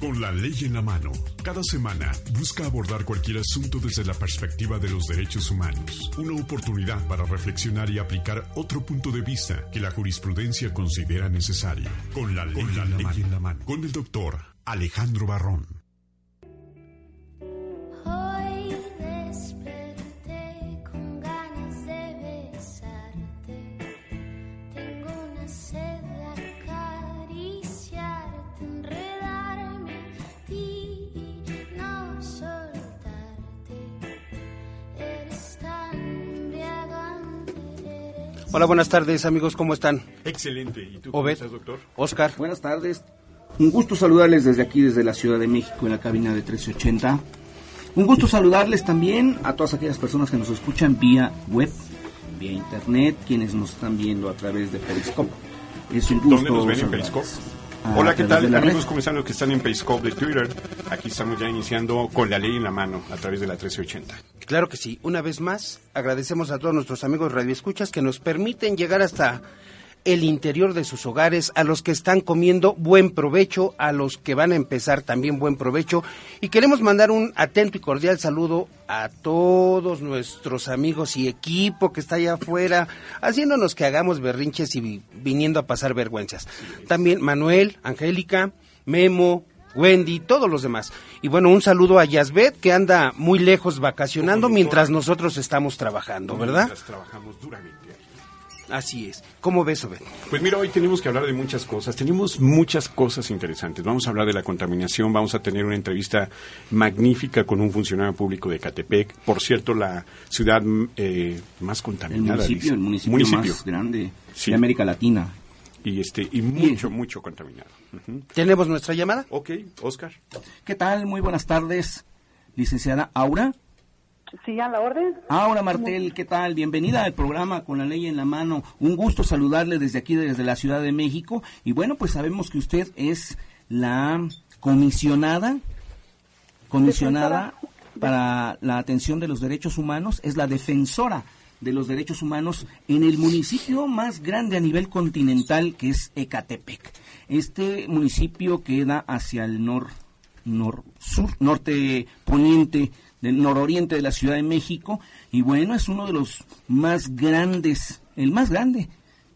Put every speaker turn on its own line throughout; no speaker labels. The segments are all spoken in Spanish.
Con la ley en la mano, cada semana busca abordar cualquier asunto desde la perspectiva de los derechos humanos. Una oportunidad para reflexionar y aplicar otro punto de vista que la jurisprudencia considera necesario. Con la ley, en, la mano. Con el doctor Alejandro Barrón.
Hola, buenas tardes, amigos, ¿cómo están?
Excelente. ¿Y tú cómo estás, doctor?
Oscar.
Buenas tardes. Un gusto saludarles desde aquí, desde la Ciudad de México, en la cabina de 1380. Un gusto saludarles también a todas aquellas personas que nos escuchan vía web, vía internet, quienes nos están viendo a través de Periscope.
Es un gusto. ¿Dónde nos ven en Periscope? Hola, ¿qué tal amigos? ¿Cómo están los que están en Periscope de Twitter? Aquí estamos ya iniciando con la ley en la mano a través de la 1380.
Claro que sí. Una vez más, agradecemos a todos nuestros amigos radioescuchas que nos permiten llegar hasta el interior de sus hogares, a los que están comiendo buen provecho, a los que van a empezar también buen provecho. Y queremos mandar un atento y cordial saludo a todos nuestros amigos y equipo que está allá afuera, haciéndonos que hagamos berrinches y viniendo a pasar vergüenzas. También Manuel, Angélica, Memo, Wendy, todos los demás. Y bueno, un saludo a Yasbet, que anda muy lejos vacacionando mientras nosotros estamos trabajando, ¿verdad?
Mientras trabajamos duramente.
Así es. ¿Cómo ves, Obed?
Pues mira, hoy tenemos que hablar de muchas cosas. Tenemos muchas cosas interesantes. Vamos a hablar de la contaminación. Vamos a tener una entrevista magnífica con un funcionario público de Catepec. Por cierto, la ciudad eh, más contaminada.
El municipio, el municipio, más grande de América Latina.
Y, este, y mucho, mucho contaminado.
¿Tenemos nuestra llamada?
Ok, Oscar.
¿Qué tal? Muy buenas tardes, licenciada Aura.
Sí, a la orden.
Ahora, Martel, ¿qué tal? Bienvenida al programa con la ley en la mano. Un gusto saludarle desde aquí, desde la Ciudad de México. Y bueno, pues sabemos que usted es la comisionada, comisionada para la atención de los derechos humanos, es la defensora de los derechos humanos en el municipio más grande a nivel continental, que es Ecatepec. Este municipio queda hacia el nor, nor sur, norte poniente del nororiente de la Ciudad de México y bueno, es uno de los más grandes, el más grande,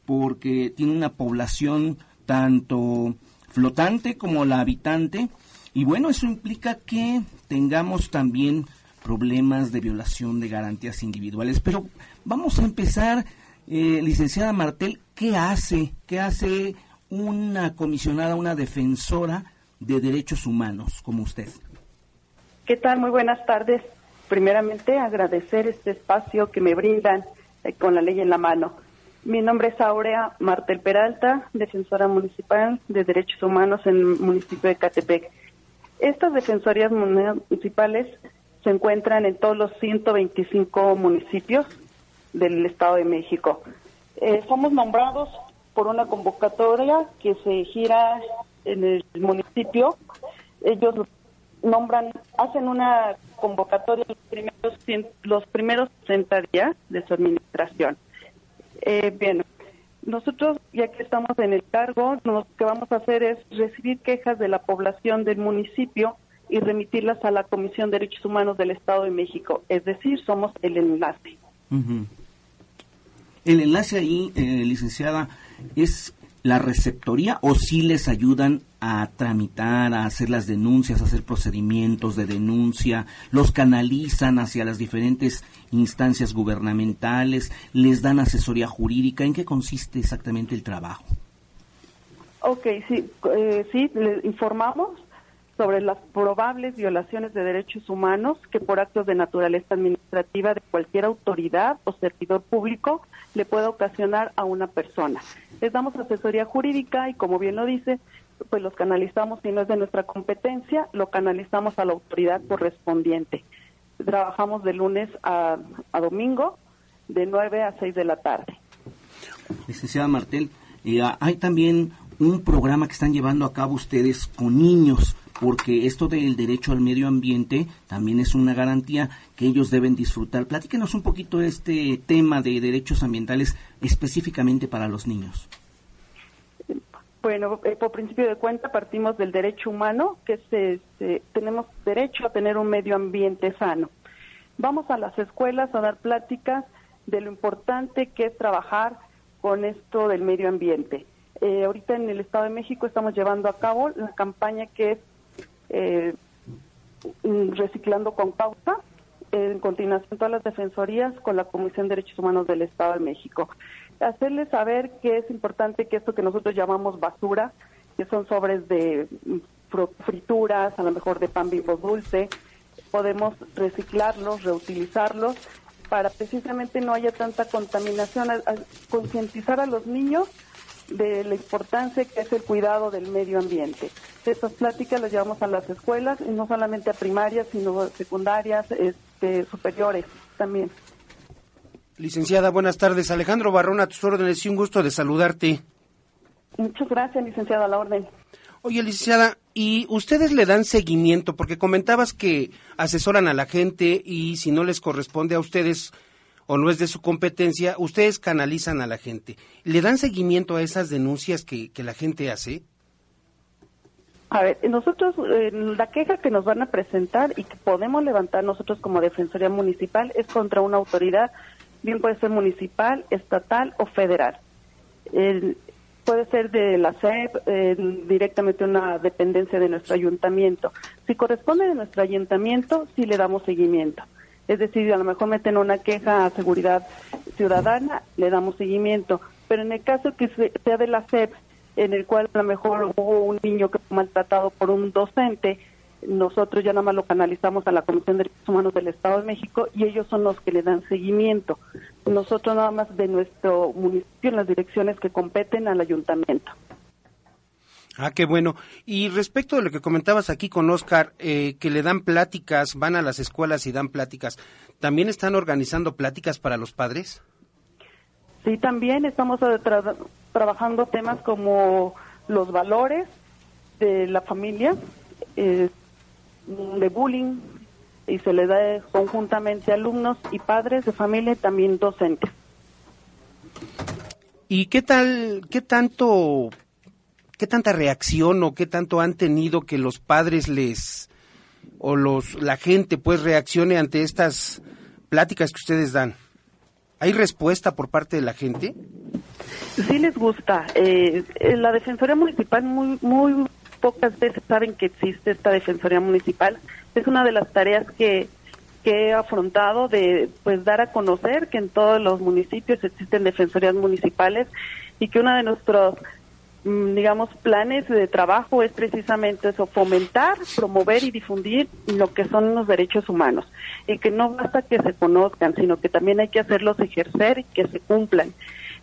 porque tiene una población tanto flotante como la habitante y bueno, eso implica que tengamos también problemas de violación de garantías individuales. Pero vamos a empezar, eh, licenciada Martel, ¿qué hace? ¿Qué hace una comisionada, una defensora de derechos humanos como usted?
¿Qué tal? Muy buenas tardes. Primeramente, agradecer este espacio que me brindan eh, con la ley en la mano. Mi nombre es Aurea Martel Peralta, defensora municipal de derechos humanos en el municipio de Catepec. Estas defensorías municipales se encuentran en todos los 125 municipios del Estado de México. Eh, somos nombrados por una convocatoria que se gira en el municipio. Ellos nombran, hacen una convocatoria los primeros, los primeros 60 días de su administración. Eh, bien, nosotros, ya que estamos en el cargo, lo que vamos a hacer es recibir quejas de la población del municipio y remitirlas a la Comisión de Derechos Humanos del Estado de México. Es decir, somos el enlace.
El enlace ahí, eh, licenciada, es la receptoría o si les ayudan a tramitar, a hacer las denuncias, a hacer procedimientos de denuncia, los canalizan hacia las diferentes instancias gubernamentales, les dan asesoría jurídica. ¿En qué consiste exactamente el trabajo?
Ok, sí, eh, sí, le informamos sobre las probables violaciones de derechos humanos que por actos de naturaleza administrativa de cualquier autoridad o servidor público le pueda ocasionar a una persona. Les damos asesoría jurídica y como bien lo dice, pues los canalizamos, si no es de nuestra competencia, lo canalizamos a la autoridad correspondiente. Trabajamos de lunes a, domingo, de 9 a 6 de la tarde.
Licenciada Martel, eh, hay también un programa que están llevando a cabo ustedes con niños porque esto del derecho al medio ambiente también es una garantía que ellos deben disfrutar. Platíquenos un poquito este tema de derechos ambientales específicamente para los niños.
Bueno, eh, por principio de cuenta partimos del derecho humano, que es, este, tenemos derecho a tener un medio ambiente sano. Vamos a las escuelas a dar pláticas de lo importante que es trabajar con esto del medio ambiente. Eh, ahorita en el Estado de México estamos llevando a cabo la campaña que es eh, Reciclando con Pausa, en continuación todas las defensorías con la Comisión de Derechos Humanos del Estado de México. Hacerles saber que es importante que esto que nosotros llamamos basura, que son sobres de mm, frituras, a lo mejor de pan vivo dulce, podemos reciclarlos, reutilizarlos para precisamente no haya tanta contaminación, concientizar a los niños de la importancia que es el cuidado del medio ambiente. Estas pláticas las llevamos a las escuelas y no solamente a primarias, sino secundarias, este, superiores también.
Licenciada, buenas tardes. Alejandro Barrón, a tus órdenes y un gusto de saludarte.
Muchas gracias, licenciada, a la orden.
Oye, licenciada, ¿y ustedes le dan seguimiento? Porque comentabas que asesoran a la gente y si no les corresponde a ustedes o no es de su competencia, ustedes canalizan a la gente. ¿Le dan seguimiento a esas denuncias que, la gente hace?
A ver, nosotros, la queja que nos van a presentar y que podemos levantar nosotros como Defensoría Municipal es contra una autoridad, bien puede ser municipal, estatal o federal. puede ser de la SEP, directamente una dependencia de nuestro ayuntamiento. Si corresponde de nuestro ayuntamiento, sí le damos seguimiento. Es decir, a lo mejor meten una queja a seguridad ciudadana, le damos seguimiento. Pero en el caso que sea de la SEP, en el cual a lo mejor hubo un niño que fue maltratado por un docente, nosotros ya nada más lo canalizamos a la Comisión de Derechos Humanos del Estado de México y ellos son los que le dan seguimiento. Nosotros nada más de nuestro municipio en las direcciones que competen al ayuntamiento.
Ah, qué bueno. Y respecto de lo que comentabas aquí con Oscar, eh, que le dan pláticas, van a las escuelas y dan pláticas, ¿también están organizando pláticas para los padres?
Sí, también estamos eh, trabajando temas como los valores de la familia, eh, de bullying, y se le da conjuntamente a alumnos y padres de familia y también docentes.
¿Y qué tal, qué tanto ¿qué tanta reacción o qué tanto han tenido que los padres les o los la gente pues reaccione ante estas pláticas que ustedes dan? ¿Hay respuesta por parte de la gente?
Sí les gusta. Eh, la Defensoría Municipal muy, muy pocas veces saben que existe esta Defensoría Municipal. Es una de las tareas que, que he afrontado de pues dar a conocer que en todos los municipios existen defensorías municipales y que una de nuestros digamos, planes de trabajo es precisamente eso, fomentar, promover y difundir lo que son los derechos humanos. Y que no basta que se conozcan, sino que también hay que hacerlos ejercer y que se cumplan.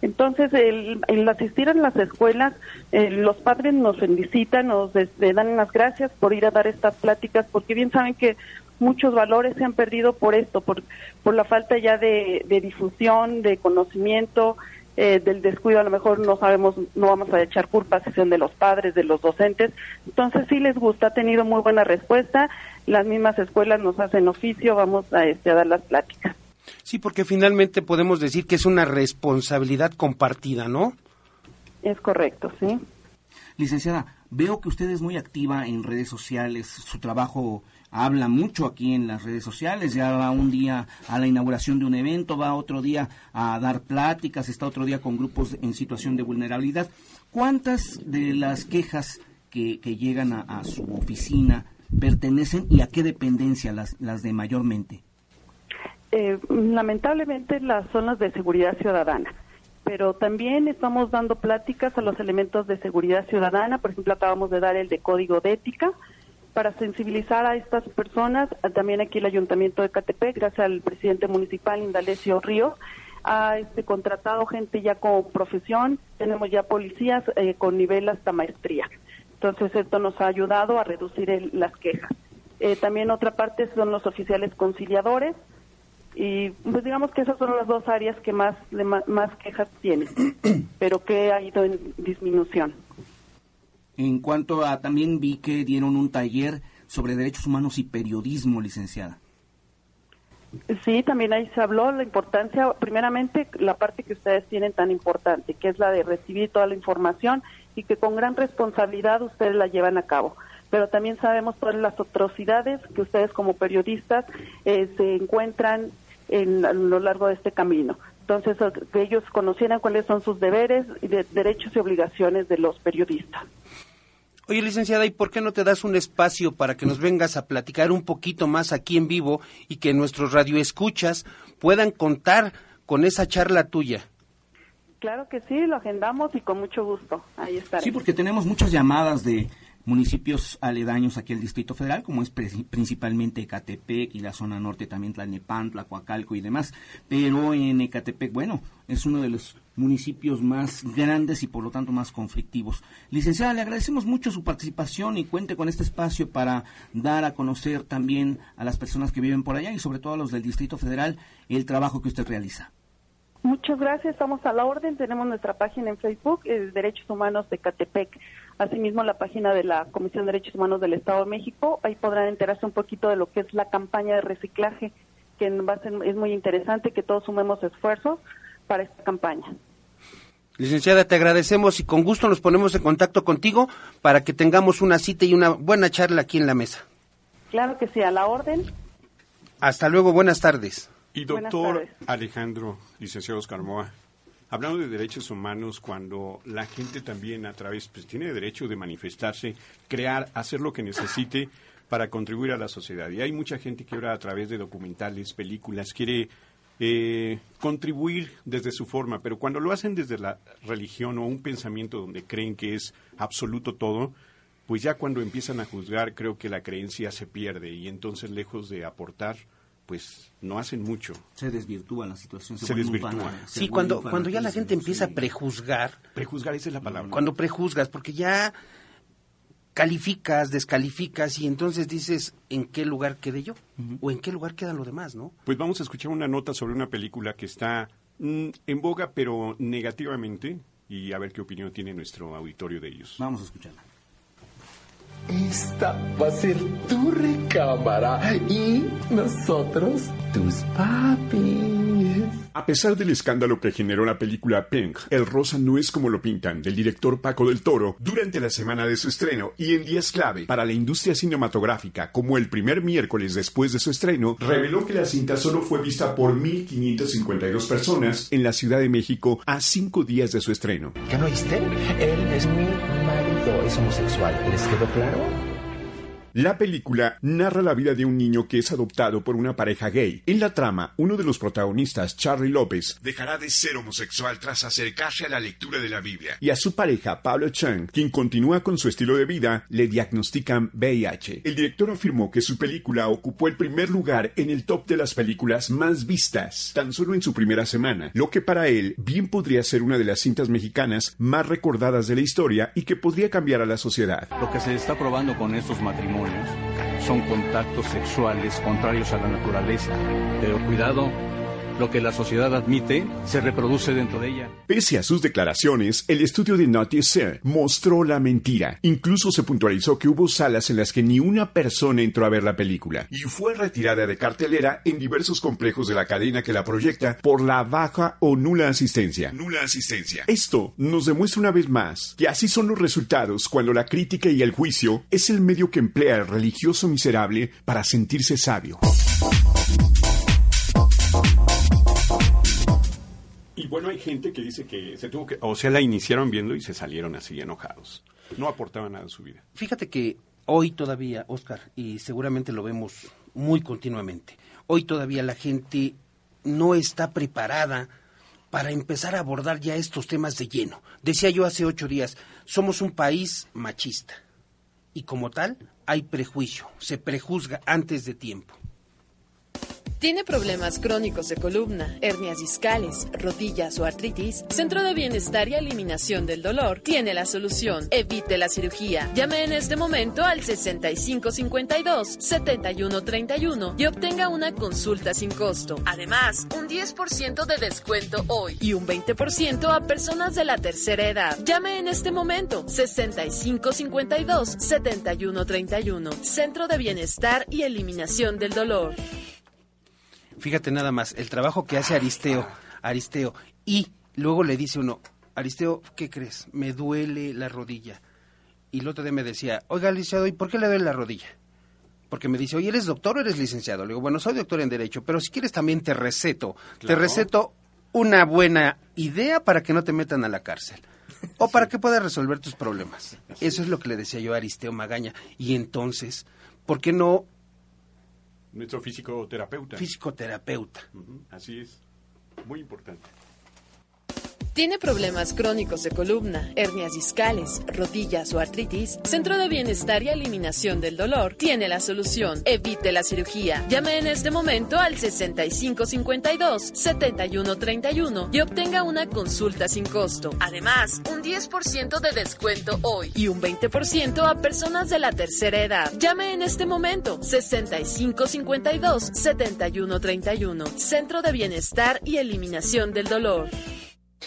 Entonces, el, asistir a las escuelas, eh, los padres nos felicitan, nos dan las gracias por ir a dar estas pláticas, porque bien saben que muchos valores se han perdido por esto, por, por la falta ya de, de difusión, de conocimiento, eh, del descuido a lo mejor no sabemos, no vamos a echar culpa si son de los padres, de los docentes. Entonces sí les gusta, ha tenido muy buena respuesta. Las mismas escuelas nos hacen oficio, vamos a, este, a dar las pláticas.
Sí, porque finalmente podemos decir que es una responsabilidad compartida, ¿no?
Es correcto, sí.
Licenciada, veo que usted es muy activa en redes sociales, su trabajo habla mucho aquí en las redes sociales, ya va un día a la inauguración de un evento, va otro día a dar pláticas, está otro día con grupos en situación de vulnerabilidad. ¿Cuántas de las quejas que, llegan a, su oficina pertenecen y a qué dependencia las, las de mayormente?
Eh, lamentablemente las zonas de seguridad ciudadana pero también estamos dando pláticas a los elementos de seguridad ciudadana. Por ejemplo, acabamos de dar el de código de ética, para sensibilizar a estas personas. También aquí el Ayuntamiento de Catepec, gracias al presidente municipal Indalecio Ríos, ha este, contratado gente ya con profesión. Tenemos ya policías eh, con nivel hasta maestría. Entonces esto nos ha ayudado a reducir las quejas. Eh, también otra parte son los oficiales conciliadores y pues digamos que esas son las dos áreas que más más quejas tienen, pero que ha ido en disminución.
En cuanto a, también vi que dieron un taller sobre derechos humanos y periodismo, licenciada.
Sí, también ahí se habló la importancia, primeramente la parte que ustedes tienen tan importante, que es la de recibir toda la información y que con gran responsabilidad ustedes la llevan a cabo. Pero también sabemos todas las atrocidades que ustedes como periodistas eh, se encuentran en, a lo largo de este camino. Entonces, que ellos conocieran cuáles son sus deberes, de, derechos y obligaciones de los periodistas.
Oye, licenciada, ¿y por qué no te das un espacio para que nos vengas a platicar un poquito más aquí en vivo y que nuestros radioescuchas puedan contar con esa charla tuya?
Claro que sí, lo agendamos y con mucho gusto. Ahí estaré.
Sí, porque tenemos muchas llamadas de municipios aledaños aquí al Distrito Federal, como es principalmente Ecatepec y la zona norte también Tlalnepantla, Coacalco y demás. Pero en Ecatepec, bueno, es uno de los municipios más grandes y por lo tanto más conflictivos. Licenciada, le agradecemos mucho su participación y cuente con este espacio para dar a conocer también a las personas que viven por allá y sobre todo a los del Distrito Federal el trabajo que usted realiza.
Muchas gracias, estamos a la orden. Tenemos nuestra página en Facebook, eh, Derechos Humanos de Catepec. Asimismo, la página de la Comisión de Derechos Humanos del Estado de México. Ahí podrán enterarse un poquito de lo que es la campaña de reciclaje, que va a ser, es muy interesante que todos sumemos esfuerzos para esta campaña.
Licenciada, te agradecemos y con gusto nos ponemos en contacto contigo para que tengamos una cita y una buena charla aquí en la mesa.
Claro que sí, a la orden.
Hasta luego, buenas tardes.
Y doctor Alejandro, licenciado Oscar Moa, hablando de derechos humanos, cuando la gente también a través, pues tiene derecho de manifestarse, crear, hacer lo que necesite para contribuir a la sociedad. Y hay mucha gente que ahora a través de documentales, películas, quiere eh, contribuir desde su forma, pero cuando lo hacen desde la religión o un pensamiento donde creen que es absoluto todo, pues ya cuando empiezan a juzgar creo que la creencia se pierde y entonces lejos de aportar, pues no hacen mucho.
Se desvirtúa la situación.
Se, desvirtúa.
sí, cuando, cuando ya la gente empieza a prejuzgar.
Prejuzgar, esa es la palabra.
Cuando prejuzgas, porque ya calificas, descalificas y entonces dices en qué lugar quedé yo o en qué lugar quedan los demás, ¿no?
Pues vamos a escuchar una nota sobre una película que está mm, en boga pero negativamente y a ver qué opinión tiene nuestro auditorio de ellos.
Vamos a escucharla.
Esta va a ser tu recámara y nosotros tus papis.
A pesar del escándalo que generó la película Pink, El Rosa no es como lo pintan, del director Paco del Toro, durante la semana de su estreno y en días clave para la industria cinematográfica, como el primer miércoles después de su estreno, reveló que la cinta solo fue vista por 1.552 personas en la Ciudad de México a cinco días de su estreno.
¿Ya no oíste? Él es mi marido, es homosexual. ¿Les quedó claro?
La película narra la vida de un niño que es adoptado por una pareja gay. En la trama, uno de los protagonistas, Charlie López, dejará de ser homosexual tras acercarse a la lectura de la Biblia. Y a su pareja, Pablo Chang, quien continúa con su estilo de vida, le diagnostican VIH. El director afirmó que su película ocupó el primer lugar en el top de las películas más vistas, tan solo en su primera semana, lo que para él bien podría ser una de las cintas mexicanas más recordadas de la historia y que podría cambiar a la sociedad.
Lo que se está probando con estos matrimonios son contactos sexuales contrarios a la naturaleza. Pero cuidado, lo que la sociedad admite se reproduce dentro de ella.
Pese a sus declaraciones, el estudio de Notice mostró la mentira. Incluso se puntualizó que hubo salas en las que ni una persona entró a ver la película y fue retirada de cartelera en diversos complejos de la cadena que la proyecta por la baja o nula asistencia. Nula asistencia. Esto nos demuestra una vez más que así son los resultados cuando la crítica y el juicio es el medio que emplea el religioso miserable para sentirse sabio.
Bueno, hay gente que dice que se tuvo que, o sea, la iniciaron viendo y se salieron así enojados. No aportaban nada a su vida.
Fíjate que hoy todavía, Oscar, y seguramente lo vemos muy continuamente, hoy todavía la gente no está preparada para empezar a abordar ya estos temas de lleno. Decía yo hace ocho días, somos un país machista y como tal hay prejuicio, se prejuzga antes de tiempo.
¿Tiene problemas crónicos de columna, hernias discales, rodillas o artritis? Centro de Bienestar y Eliminación del Dolor tiene la solución. Evite la cirugía. Llame en este momento al 6552-7131 y obtenga una consulta sin costo. Además, un 10% de descuento hoy y un 20% a personas de la tercera edad. Llame en este momento 6552-7131. Centro de Bienestar y Eliminación del Dolor.
Fíjate nada más, el trabajo que hace Aristeo, Aristeo, y luego le dice uno, Aristeo, ¿qué crees? Me duele la rodilla. Y el otro día me decía, oiga, licenciado, ¿y por qué le duele la rodilla? Porque me dice, oye, ¿eres doctor o eres licenciado? Le digo, bueno, soy doctor en Derecho, pero si quieres también te receto. Te receto una buena idea para que no te metan a la cárcel. O para que puedas resolver tus problemas. Eso es lo que le decía yo a Aristeo Magaña. Y entonces, ¿por qué no
Nuestro físico terapeuta.
fisioterapeuta?
Así es. Muy importante.
¿Tiene problemas crónicos de columna, hernias discales, rodillas o artritis? Centro de Bienestar y Eliminación del Dolor tiene la solución. Evite la cirugía. Llame en este momento al 6552-7131 y obtenga una consulta sin costo. Además, un 10% de descuento hoy y un 20% a personas de la tercera edad. Llame en este momento 6552-7131. Centro de Bienestar y Eliminación del Dolor.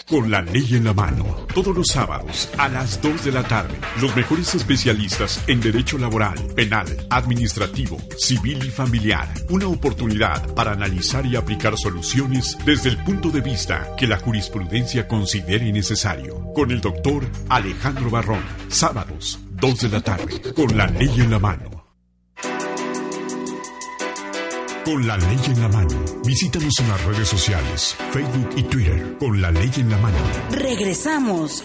Con la ley en la mano, todos los sábados a las 2 de la tarde, los mejores especialistas en derecho laboral, penal, administrativo, civil y familiar. Una oportunidad para analizar y aplicar soluciones desde el punto de vista que la jurisprudencia considere necesario. Con el doctor Alejandro Barrón, sábados, 2 de la tarde, con la ley en la mano. Con la ley en la mano. Visítanos en las redes sociales, Facebook y Twitter. Con la ley en la mano.
Regresamos.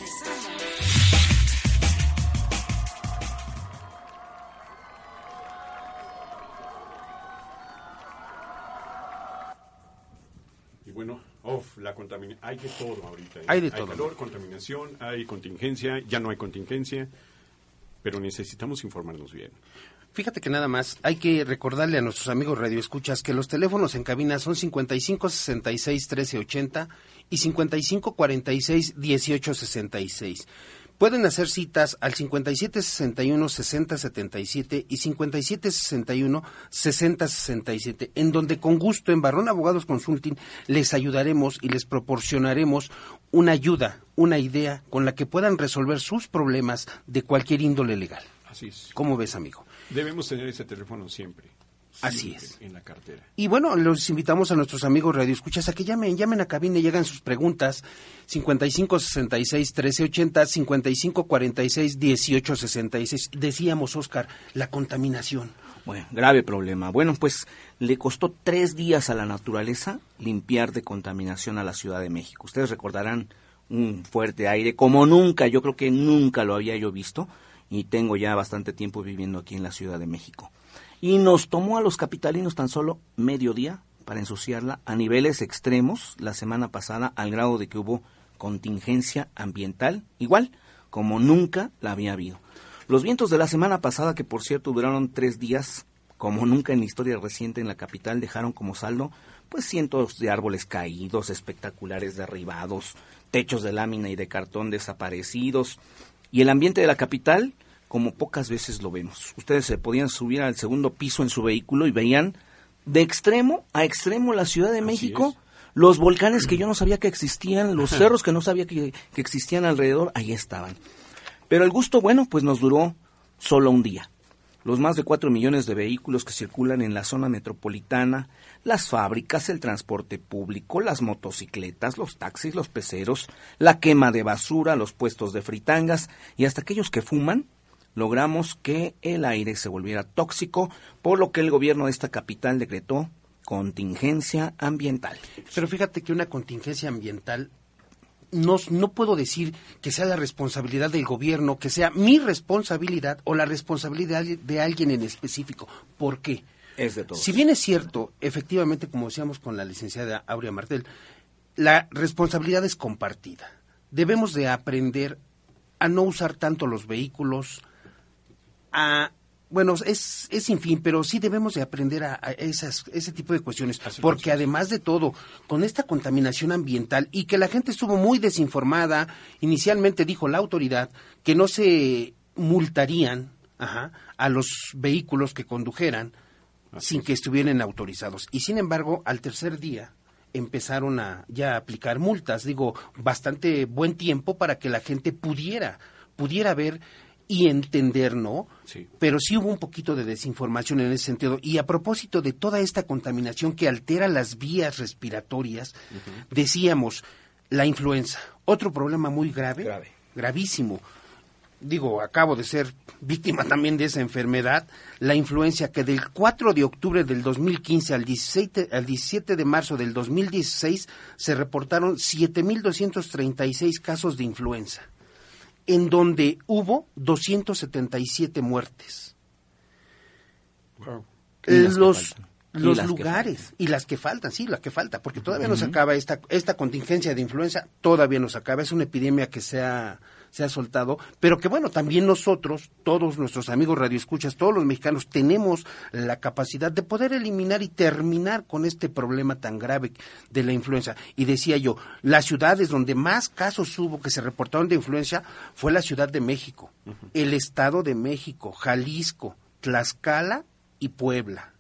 Y bueno, uf, la contaminación. Hay de todo ahorita. ¿eh?
Hay de todo.
calor, contaminación, hay contingencia, ya no hay contingencia. Pero necesitamos informarnos bien.
Fíjate que nada más hay que recordarle a nuestros amigos radioescuchas que los teléfonos en cabina son 55 66 13 80 y 55 46 18 66. Pueden hacer citas al 57 61 60 77 y 57 61 60 67, en donde con gusto en Barrón Abogados Consulting les ayudaremos y les proporcionaremos una ayuda, una idea con la que puedan resolver sus problemas de cualquier índole legal.
Así es.
¿Cómo ves, amigo?
Debemos tener ese teléfono siempre.
Así es.
En la cartera.
Y bueno, los invitamos a nuestros amigos radioescuchas a que llamen, llamen a cabina y llegan sus preguntas 55 66 13 80 55 46 18 66. Decíamos, Oscar, la contaminación.
Bueno, grave problema. Bueno, pues le costó tres días a la naturaleza limpiar de contaminación a la Ciudad de México. Ustedes recordarán un fuerte aire como nunca, yo creo que nunca lo había yo visto y tengo ya bastante tiempo viviendo aquí en la Ciudad de México. Y nos tomó a los capitalinos tan solo medio día para ensuciarla a niveles extremos la semana pasada al grado de que hubo contingencia ambiental, igual como nunca la había habido. Los vientos de la semana pasada, que por cierto duraron tres días, como nunca en la historia reciente en la capital, dejaron como saldo pues cientos de árboles caídos, espectaculares derribados, techos de lámina y de cartón desaparecidos, y el ambiente de la capital como pocas veces lo vemos. Ustedes se podían subir al segundo piso en su vehículo y veían de extremo a extremo la Ciudad de México,
es.
los volcanes que yo no sabía que existían, los cerros que no sabía que, que existían alrededor, ahí estaban. Pero el gusto, bueno, pues nos duró solo un día. Los más de cuatro millones de vehículos que circulan en la zona metropolitana, las fábricas, el transporte público, las motocicletas, los taxis, los peceros, la quema de basura, los puestos de fritangas y hasta aquellos que fuman, logramos que el aire se volviera tóxico, por lo que el gobierno de esta capital decretó contingencia ambiental.
Pero fíjate que una contingencia ambiental no, no puedo decir que sea la responsabilidad del gobierno, que sea mi responsabilidad o la responsabilidad de alguien en específico. ¿Por qué?
Es de todos.
Si bien es cierto, efectivamente, como decíamos con la licenciada Aurea Martel, la responsabilidad es compartida. Debemos de aprender a no usar tanto los vehículos, a bueno, es, es sin fin, pero sí debemos de aprender a, a esas, ese tipo de cuestiones, porque además de todo, con esta contaminación ambiental y que la gente estuvo muy desinformada, inicialmente dijo la autoridad que no se multarían ajá, a los vehículos que condujeran sin que estuvieran autorizados. Y sin embargo, al tercer día empezaron a ya a aplicar multas, digo, bastante buen tiempo para que la gente pudiera, pudiera ver y entender, ¿no?
Sí.
Pero sí hubo un poquito de desinformación en ese sentido. Y a propósito de toda esta contaminación que altera las vías respiratorias, decíamos, La influenza, otro problema muy grave,
Grave.
gravísimo. Digo, acabo de ser víctima también de esa enfermedad, la influencia que del 4 de octubre del 2015 al 17, al 17 de marzo del 2016 se reportaron 7.236 casos de influenza, en donde hubo 277 muertes.
Que
los los lugares y las que faltan, sí, las que falta, porque todavía no se acaba esta esta contingencia de influenza, todavía no se acaba, es una epidemia que se ha se ha soltado, pero que bueno, también nosotros, todos nuestros amigos radioescuchas, todos los mexicanos tenemos la capacidad de poder eliminar y terminar con este problema tan grave de la influenza. Y decía yo, las ciudades donde más casos hubo que se reportaron de influenza fue la Ciudad de México, el Estado de México, Jalisco, Tlaxcala y Puebla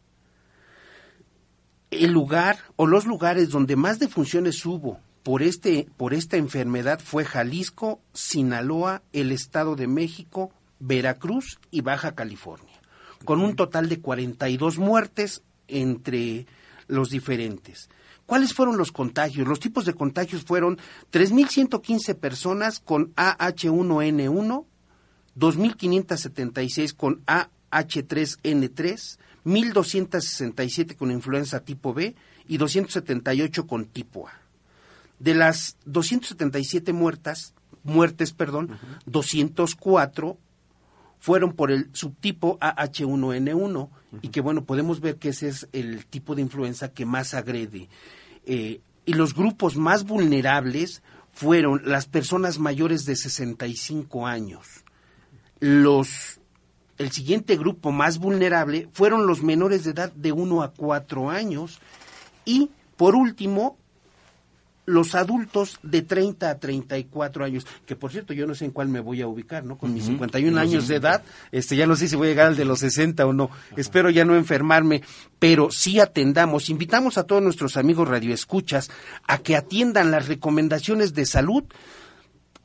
el lugar o los lugares donde más defunciones hubo por este por esta enfermedad fue Jalisco, Sinaloa, el Estado de México, Veracruz y Baja California, con un total de 42 muertes entre los diferentes. ¿Cuáles fueron los contagios? Los tipos de contagios fueron 3.115 personas con AH1N1, 2.576 con AH3N3, 1.267 con influenza tipo B y 278 con tipo A. De las 277 muertas, muertes, perdón, 204 fueron por el subtipo AH1N1 y que bueno, podemos ver que ese es el tipo de influenza que más agrede. Eh, y los grupos más vulnerables fueron las personas mayores de 65 años. Los el siguiente grupo más vulnerable fueron los menores de edad de 1 a 4 años y por último los adultos de 30 a 34 años, que por cierto yo no sé en cuál me voy a ubicar, ¿no? Con mis 51 años de edad, este ya no sé si voy a llegar al de los 60 o no. Espero ya no enfermarme, pero sí atendamos, invitamos a todos nuestros amigos radioescuchas a que atiendan las recomendaciones de salud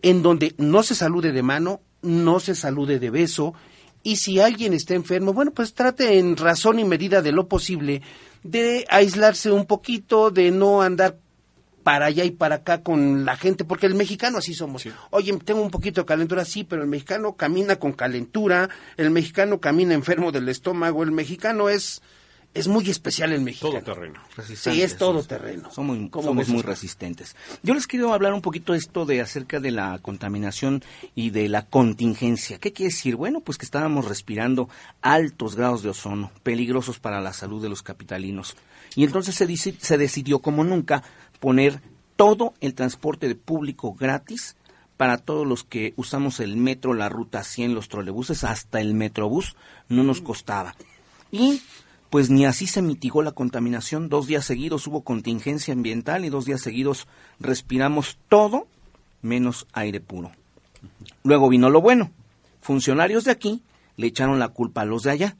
en donde no se salude de mano, no se salude de beso, y si alguien está enfermo, bueno, pues trate en razón y medida de lo posible de aislarse un poquito, de no andar para allá y para acá con la gente, porque el mexicano así somos. Oye, tengo un poquito de calentura, sí, pero el mexicano camina con calentura, el mexicano camina enfermo del estómago, el mexicano es es muy especial el mexicano.
Todo terreno.
Sí, es todo terreno.
Somos,
¿Cómo
somos
ves
muy resistentes. Yo les quiero hablar un poquito esto de acerca de la contaminación y de la contingencia. ¿Qué quiere decir? Bueno, pues que estábamos respirando altos grados de ozono, peligrosos para la salud de los capitalinos. Y entonces se, dice- se decidió, como nunca, poner todo el transporte de público gratis para todos los que usamos el metro, la ruta 100, los trolebuses, hasta el metrobús, no nos costaba. Y pues ni así se mitigó la contaminación. Dos días seguidos hubo contingencia ambiental y dos días seguidos respiramos todo menos aire puro. Luego vino lo bueno. Funcionarios de aquí le echaron la culpa a los de allá.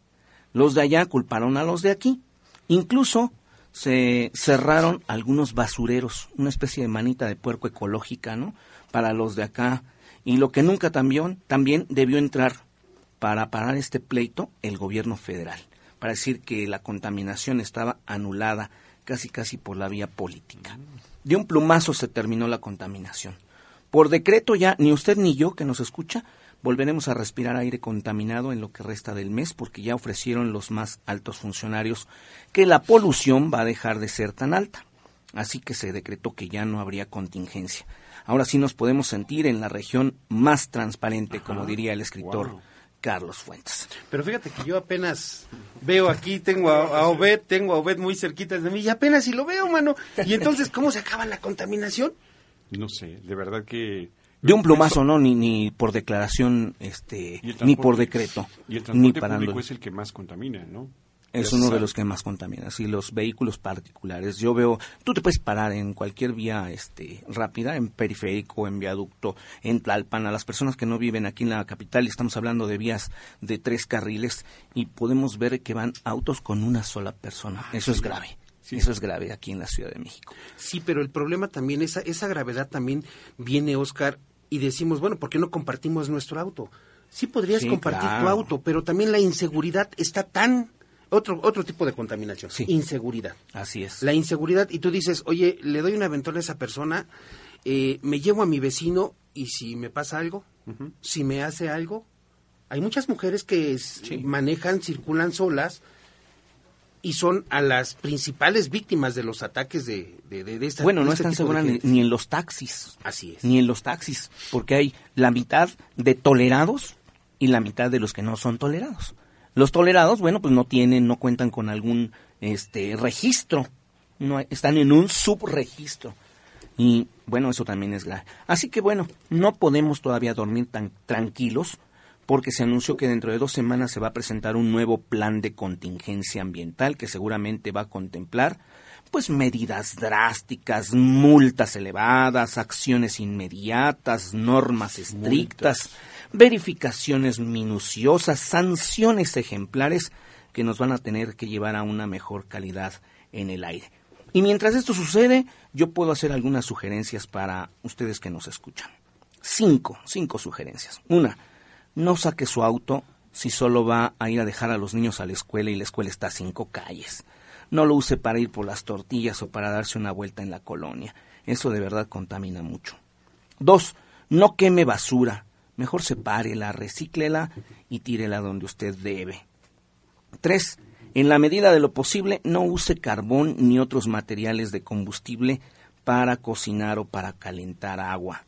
Los de allá culparon a los de aquí. Incluso se cerraron algunos basureros, una especie de manita de puerco ecológica, ¿no? Para los de acá. Y lo que nunca también, también debió entrar para parar este pleito el gobierno federal, para decir que la contaminación estaba anulada casi casi por la vía política. De un plumazo se terminó la contaminación. Por decreto ya ni usted ni yo que nos escucha volveremos a respirar aire contaminado en lo que resta del mes porque ya ofrecieron los más altos funcionarios que la polución va a dejar de ser tan alta. Así que se decretó que ya no habría contingencia. Ahora sí nos podemos sentir en la región más transparente, como diría el escritor
Wow.
Carlos Fuentes.
Pero fíjate que yo apenas veo aquí, tengo a, a Obed, tengo a Obed muy cerquita de mí, y apenas si lo veo, mano. Y entonces, ¿cómo se acaba la contaminación?
No sé, de verdad que...
De un plumazo, no, ni, ni por declaración, este, ni por decreto,
Y el
ni
transporte
parando.
público es el que más contamina, ¿no?
Es uno de los que más contamina. Sí, los vehículos particulares. Yo veo, tú te puedes parar en cualquier vía este, rápida, en periférico, en viaducto, en Tlalpan, a las personas que no viven aquí en la capital, y estamos hablando de vías de tres carriles, y podemos ver que van autos con una sola persona. Eso es grave.
Sí.
Eso es grave aquí en la Ciudad de México.
Sí, pero el problema también, esa, esa gravedad también viene, Oscar, y decimos, bueno, ¿por qué no compartimos nuestro auto? Sí podrías
Sí,
compartir tu auto, pero también la inseguridad está tan... Otro, otro tipo de contaminación,
Sí.
inseguridad.
Así es.
La inseguridad, y tú dices, oye, le doy un aventón a esa persona eh, me llevo a mi vecino y si me pasa algo, si me hace algo, hay muchas mujeres que manejan, circulan solas y son a las principales víctimas de los ataques de, de, de, de esta-
Bueno, no
este
están seguras ni, en los taxis.
Así es.
Ni en los taxis, porque hay la mitad de tolerados y la mitad de los que no son tolerados. Los tolerados, bueno, pues no tienen, no cuentan con algún este registro, no están en un subregistro. Y bueno, eso también es grave. Así que bueno, no podemos todavía dormir tan tranquilos porque se anunció que dentro de dos semanas se va a presentar un nuevo plan de contingencia ambiental que seguramente va a contemplar pues medidas drásticas, multas elevadas, acciones inmediatas, normas estrictas, verificaciones minuciosas, sanciones ejemplares que nos van a tener que llevar a una mejor calidad en el aire. Y mientras esto sucede, yo puedo hacer algunas sugerencias para ustedes que nos escuchan. Cinco, cinco sugerencias. Una, no saque su auto si solo va a ir a dejar a los niños a la escuela y la escuela está a cinco calles. No lo use para ir por las tortillas o para darse una vuelta en la colonia. Eso de verdad contamina mucho. Dos, no queme basura. Mejor sepárela, recíclela y tírela donde usted debe. Tres, en la medida de lo posible, no use carbón ni otros materiales de combustible para cocinar o para calentar agua.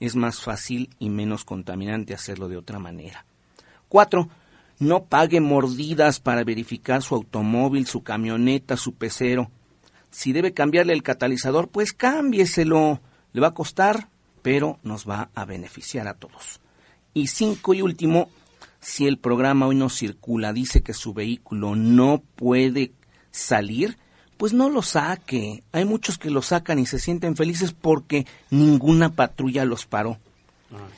Es más fácil y menos contaminante hacerlo de otra manera. Cuatro, no pague mordidas para verificar su automóvil, su camioneta, su pecero. Si debe cambiarle el catalizador, pues cámbieselo. Le va a costar, pero nos va a beneficiar a todos. Y cinco y último, si el programa hoy no circula, dice que su vehículo no puede salir, pues no lo saque. Hay muchos que lo sacan y se sienten felices porque ninguna patrulla los paró.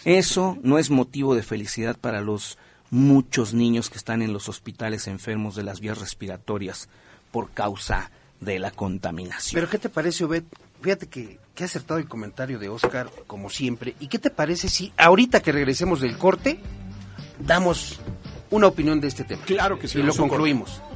Eso no es motivo de felicidad para los muchos niños que están en los hospitales enfermos de las vías respiratorias por causa de la contaminación.
Pero ¿qué te parece, Obed? Fíjate que, que ha acertado el comentario de Oscar, como siempre. ¿Y qué te parece si ahorita que regresemos del corte, damos una opinión de este tema?
Claro que sí,
Y lo
corte.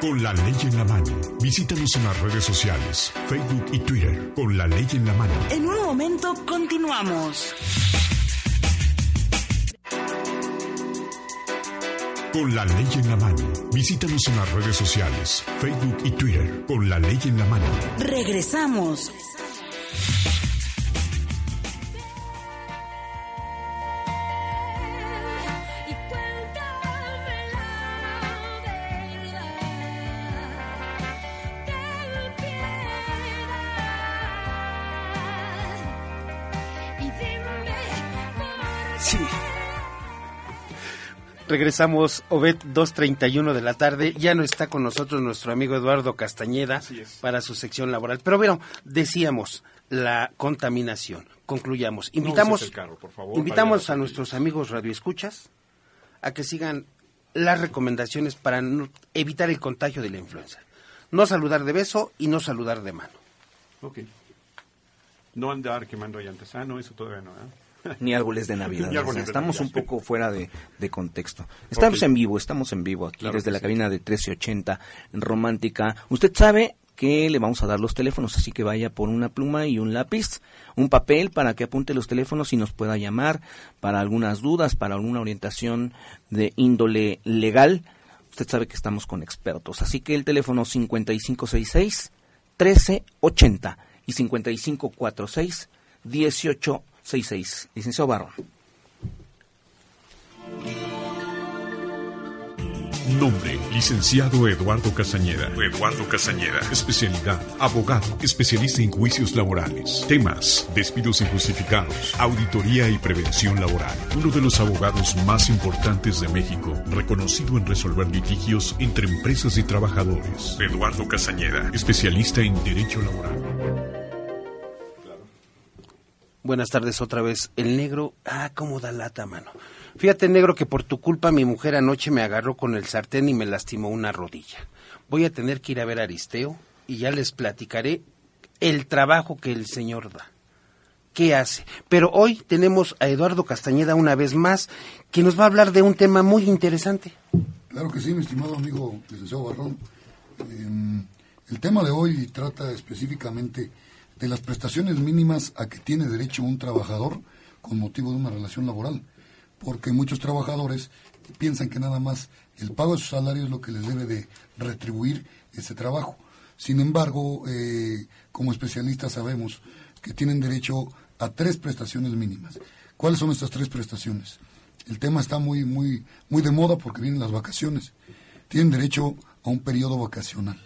Con la ley en la mano. Visítanos en las redes sociales, Facebook y Twitter. Con la ley en la mano.
En un momento continuamos.
Con la ley en la mano. Visítanos en las redes sociales, Facebook y Twitter. Con la ley en la mano.
Regresamos.
Sí. Regresamos, Obed, 2.31 de la tarde. Ya no está con nosotros nuestro amigo Eduardo Castañeda para su sección laboral. Pero bueno, decíamos, la contaminación. Concluyamos. Invitamos,
uses el carro, por favor,
invitamos a nuestros amigos radioescuchas a que sigan las recomendaciones para no- evitar el contagio de la influenza. No saludar de beso y no saludar de mano.
Ok. No andar quemando llantas. Ah, no, eso todavía no. ¿eh?
Ni árboles de Navidad.
Ni
o
árboles
sea,
de
estamos
Navidad.
un poco fuera de, de contexto. Estamos en vivo, estamos en vivo aquí
Claro
desde la
sí.
cabina de 1380 en Romántica. Usted sabe que le vamos a dar los teléfonos, así que vaya por una pluma y un lápiz, un papel para que apunte los teléfonos y nos pueda llamar para algunas dudas, para alguna orientación de índole legal. Usted sabe que estamos con expertos, así que el teléfono 5566 1380 y 5546 1866. Licenciado Barro.
Nombre, licenciado Eduardo Castañeda. Eduardo Castañeda. Especialidad, abogado, especialista en juicios laborales. Temas, despidos injustificados, auditoría y prevención laboral. Uno de los abogados más importantes de México, reconocido en resolver litigios entre empresas y trabajadores. Eduardo Castañeda, especialista en derecho laboral.
Buenas tardes otra vez. El negro, ah, cómo da lata, mano. Fíjate, negro, que por tu culpa mi mujer anoche me agarró con el sartén y me lastimó una rodilla. Voy a tener que ir a ver a Aristeo y ya les platicaré el trabajo que el Señor da. ¿Qué hace? Pero hoy tenemos a Eduardo Castañeda una vez más, que nos va a hablar de un tema muy interesante.
Claro que sí, mi estimado amigo licenciado Barrón. Eh, el tema de hoy trata específicamente de las prestaciones mínimas a que tiene derecho un trabajador con motivo de una relación laboral, porque muchos trabajadores piensan que nada más el pago de su salario es lo que les debe de retribuir ese trabajo. Sin embargo, eh, como especialistas sabemos que tienen derecho a tres prestaciones mínimas. ¿Cuáles son estas tres prestaciones? El tema está muy, muy, muy de moda porque vienen las vacaciones. Tienen derecho a un periodo vacacional.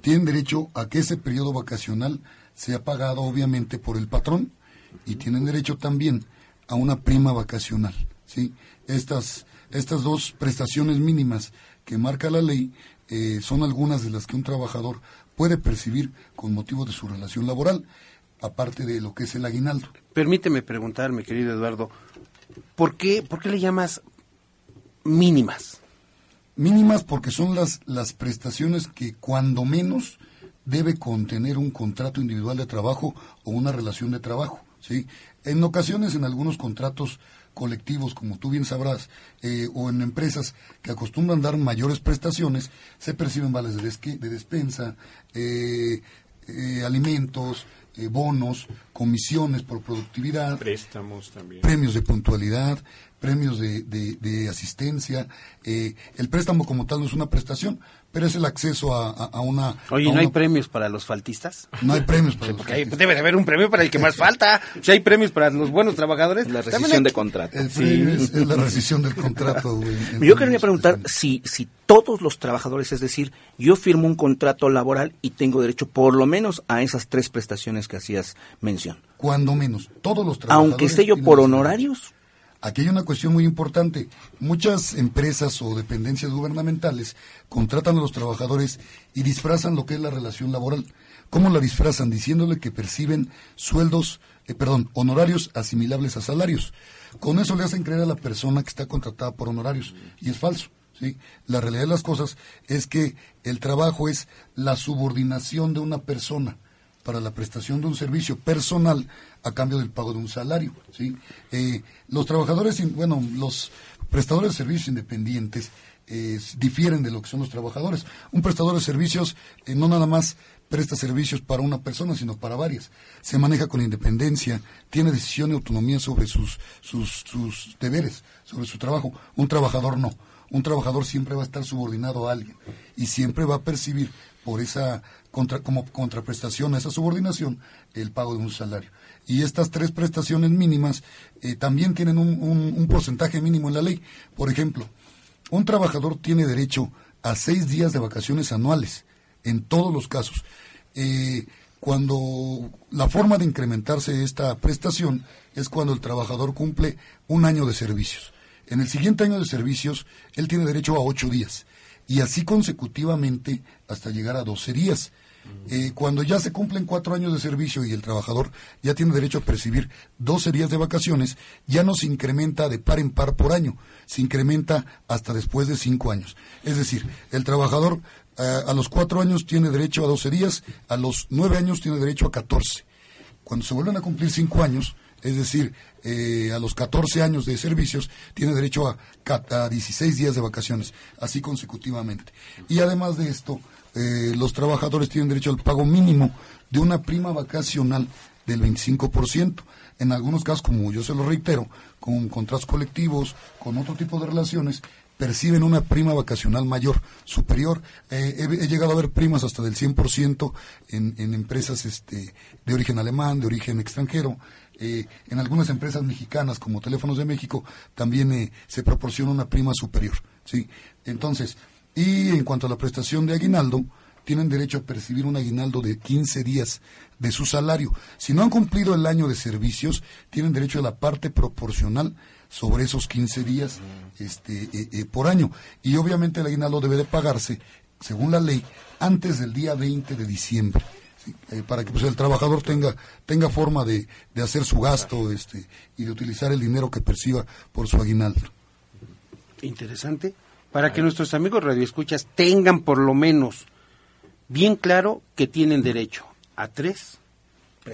Tienen derecho a que ese periodo vacacional sea pagado obviamente por el patrón y tienen derecho también a una prima vacacional. ¿sí? Estas, estas dos prestaciones mínimas que marca la ley eh, son algunas de las que un trabajador puede percibir con motivo de su relación laboral, aparte de lo que es el aguinaldo.
Permíteme preguntar, mi querido Eduardo, ¿por qué, por qué le llamas mínimas?
Mínimas porque son las, las prestaciones que cuando menos debe contener un contrato individual de trabajo o una relación de trabajo. ¿sí? En ocasiones, en algunos contratos colectivos, como tú bien sabrás, eh, o en empresas que acostumbran dar mayores prestaciones, se perciben vales de, de despensa, eh, eh, alimentos, bonos, comisiones por productividad,
préstamos también,
premios de puntualidad, premios de, de, asistencia. el préstamo como tal no es una prestación, pero es el acceso a, una...
Oye, ¿no hay premios para los faltistas?
No hay premios para los
faltistas. Debe de haber un premio para el que más falta. Si hay premios para los buenos trabajadores...
La rescisión de contrato.
sí. es, la rescisión del contrato.
yo quería preguntar si, si todos los trabajadores, es decir, yo firmo un contrato laboral y tengo derecho por lo menos a esas tres prestaciones que hacías mención.
Cuando menos, todos los trabajadores...
Aunque esté yo por honorarios.
Aquí hay una cuestión muy importante. Muchas empresas o dependencias gubernamentales contratan a los trabajadores y disfrazan lo que es la relación laboral. ¿Cómo la disfrazan? Diciéndole que perciben sueldos, eh, perdón, honorarios asimilables a salarios. Con eso le hacen creer a la persona que está contratada por honorarios. Y es falso. ¿sí? La realidad de las cosas es que el trabajo es la subordinación de una persona para la prestación de un servicio personal a cambio del pago de un salario. ¿sí? Eh, los trabajadores, bueno, los prestadores de servicios independientes eh, difieren de lo que son los trabajadores. Un prestador de servicios eh, no nada más presta servicios para una persona, sino para varias. Se maneja con independencia, tiene decisión y autonomía sobre sus, sus, sus deberes, sobre su trabajo. Un trabajador no. Un trabajador siempre va a estar subordinado a alguien y siempre va a percibir por esa contra, como contraprestación a esa subordinación el pago de un salario. Y estas tres prestaciones mínimas eh, también tienen un, porcentaje mínimo en la ley. Por ejemplo, un trabajador tiene derecho a seis días de vacaciones anuales, en todos los casos. Eh, cuando la forma de incrementarse esta prestación es cuando el trabajador cumple un año de servicios. En el siguiente año de servicios, él tiene derecho a ocho días y así consecutivamente hasta llegar a doce días. Eh, cuando ya se cumplen cuatro años de servicio y el trabajador ya tiene derecho a percibir doce días de vacaciones, ya no se incrementa de par en par por año, se incrementa hasta después de cinco años. Es decir, el trabajador eh, a los cuatro años tiene derecho a doce días, a los nueve años tiene derecho a catorce. Cuando se vuelven a cumplir cinco años, es decir, eh, a los 14 años de servicios, tiene derecho a, a 16 días de vacaciones, así consecutivamente. Y además de esto, eh, los trabajadores tienen derecho al pago mínimo de una prima vacacional del 25%. En algunos casos, como yo se lo reitero, con contratos colectivos, con otro tipo de relaciones, perciben una prima vacacional mayor, superior. Eh, he, llegado a ver primas hasta del 100% en, en empresas este, de origen alemán, de origen extranjero. Eh, en algunas empresas mexicanas, como Teléfonos de México, también se proporciona una prima superior. ¿sí? Entonces, y en cuanto a la prestación de aguinaldo, tienen derecho a percibir un aguinaldo de 15 días de su salario. Si no han cumplido el año de servicios, tienen derecho a la parte proporcional sobre esos 15 días este, eh, eh, por año. Y obviamente el aguinaldo debe de pagarse, según la ley, antes del día 20 de diciembre. Eh, para que pues, el trabajador tenga, tenga forma de, de hacer su gasto este, y de utilizar el dinero que perciba por su aguinaldo.
Interesante para que nuestros amigos radioescuchas tengan por lo menos bien claro que tienen derecho a tres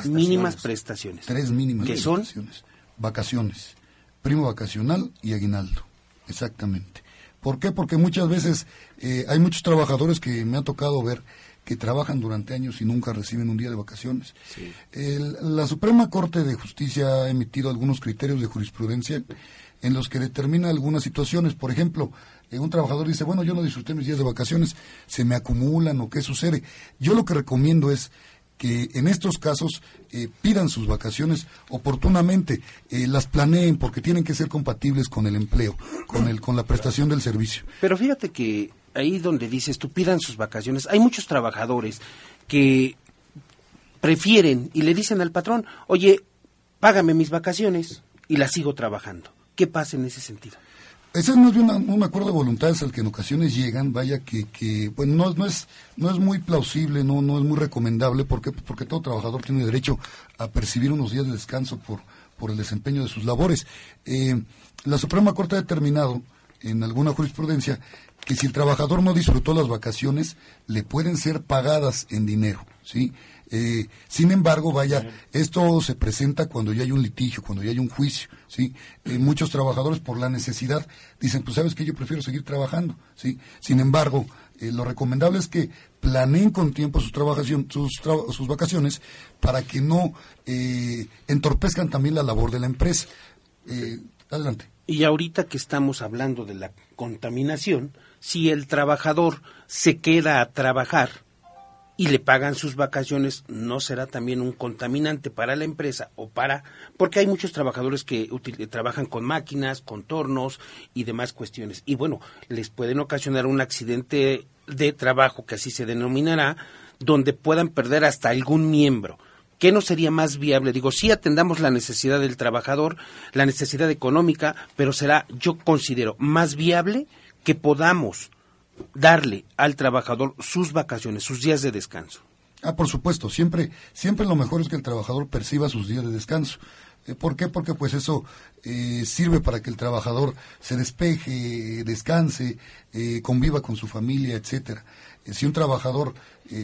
mínimas prestaciones.
Tres mínimas
que son
prestaciones. Vacaciones, primo vacacional y aguinaldo. Exactamente. ¿Por qué? Porque muchas veces eh, hay muchos trabajadores que me ha tocado ver que trabajan durante años y nunca reciben un día de vacaciones. El- la Suprema Corte de Justicia ha emitido algunos criterios de jurisprudencia en los que determina algunas situaciones. Por ejemplo, eh, un trabajador dice, bueno, yo no disfruté mis días de vacaciones, se me acumulan o qué sucede. Yo lo que recomiendo es que en estos casos eh, pidan sus vacaciones oportunamente, eh, las planeen porque tienen que ser compatibles con el empleo, con el con la prestación del servicio.
Pero fíjate que ahí donde dices tú pidan sus vacaciones, hay muchos trabajadores que prefieren y le dicen al patrón, oye, págame mis vacaciones y las sigo trabajando. ¿Qué pasa en ese sentido?
Ese es más bien un acuerdo de voluntades al que en ocasiones llegan, vaya que, que bueno, no, no es no es muy plausible, no no es muy recomendable, porque porque todo trabajador tiene derecho a percibir unos días de descanso por por el desempeño de sus labores. Eh, la Suprema Corte ha determinado en alguna jurisprudencia que si el trabajador no disfrutó las vacaciones, le pueden ser pagadas en dinero, ¿sí? Eh, sin embargo, vaya, esto se presenta cuando ya hay un litigio, cuando ya hay un juicio, ¿sí? Eh, muchos trabajadores por la necesidad dicen, pues sabes que yo prefiero seguir trabajando, ¿sí? Sin embargo, eh, lo recomendable es que planeen con tiempo sus, sus, tra- sus vacaciones para que no eh, entorpezcan también la labor de la empresa. Adelante.
Y ahorita que estamos hablando de la contaminación, si el trabajador se queda a trabajar y le pagan sus vacaciones, ¿no será también un contaminante para la empresa o para...? Porque hay muchos trabajadores que util- trabajan con máquinas, con tornos y demás cuestiones. Y bueno, les pueden ocasionar un accidente de trabajo, que así se denominará, donde puedan perder hasta algún miembro. ¿Qué no sería más viable? Digo, sí atendamos la necesidad del trabajador, la necesidad económica, pero será, yo considero, más viable que podamos darle al trabajador sus vacaciones, sus días de descanso.
Ah, por supuesto, siempre, siempre lo mejor es que el trabajador perciba sus días de descanso. Eh, ¿Por qué? Porque pues eso eh, sirve para que el trabajador se despeje, descanse, eh, conviva con su familia, etcétera. Eh, si un trabajador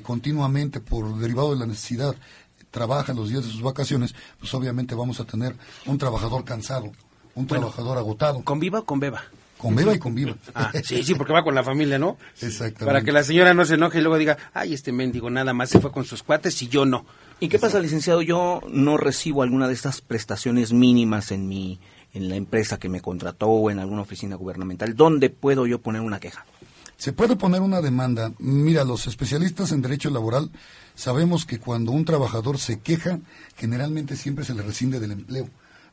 continuamente, por derivado de la necesidad, trabaja los días de sus vacaciones, pues obviamente vamos a tener un trabajador cansado, un trabajador agotado.
¿Con viva o con beba?
Con beba y con viva.
Ah, sí, sí, porque va con la familia, ¿no?
Exactamente.
Para que la señora no se enoje y luego diga, ay, este mendigo nada más se fue con sus cuates y yo no.
¿Y qué pasa, licenciado? Yo no recibo alguna de estas prestaciones mínimas en mi en la empresa que me contrató o en alguna oficina gubernamental. ¿Dónde puedo yo poner una queja?
Se puede poner una demanda. Mira, los especialistas en derecho laboral sabemos que cuando un trabajador se queja, generalmente siempre se le rescinde del empleo.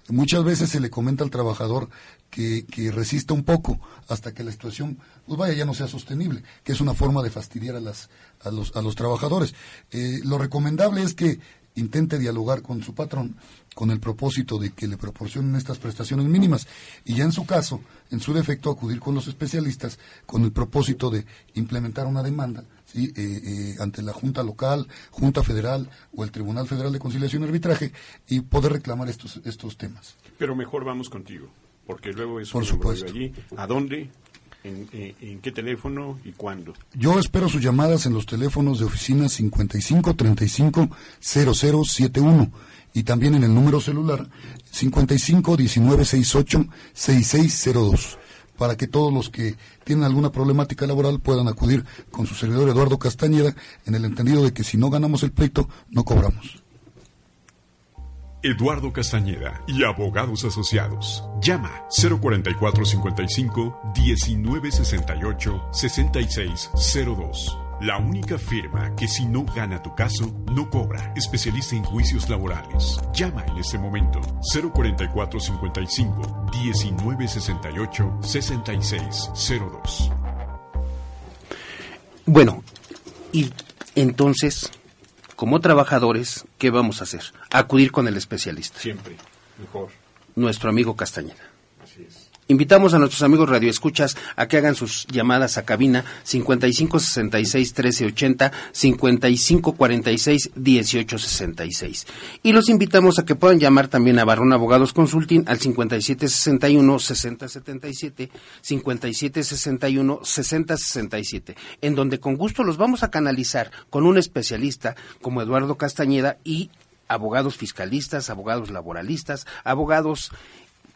Muchas veces se le comenta al trabajador que, resista un poco hasta que la situación, pues vaya, ya no sea sostenible, que es una forma de fastidiar a, las, a, los, a los trabajadores. Eh, lo recomendable es que intente dialogar con su patrón con el propósito de que le proporcionen estas prestaciones mínimas y ya en su caso, en su defecto, acudir con los especialistas con el propósito de implementar una demanda ¿sí? Eh, eh, ante la Junta Local, Junta Federal o el Tribunal Federal de Conciliación y Arbitraje y poder reclamar estos, estos temas.
Pero mejor vamos contigo, porque luego es
Por supuesto.
allí. ¿A dónde? ¿En, en- en qué teléfono y cuándo?
Yo espero sus llamadas en los teléfonos de oficina 55 35 0071 y también en el número celular 55 19 68 6602 para que todos los que tienen alguna problemática laboral puedan acudir con su servidor Eduardo Castañeda en el entendido de que si no ganamos el pleito no cobramos.
Eduardo Castañeda y abogados asociados. Llama 04455 1968 6602. La única firma que si no gana tu caso, no cobra. Especialista en juicios laborales. Llama en este momento 04455 1968 6602.
Bueno, y entonces, como trabajadores, ¿qué vamos a hacer? Acudir con el especialista,
Siempre, mejor.
nuestro amigo Castañeda. Invitamos a nuestros amigos radioescuchas a que hagan sus llamadas a cabina 5566-1380, 5546-1866. Y los invitamos a que puedan llamar también a Barrón Abogados Consulting al 5761-6077, 5761-6067, en donde con gusto los vamos a canalizar con un especialista como Eduardo Castañeda y abogados fiscalistas, abogados laboralistas, abogados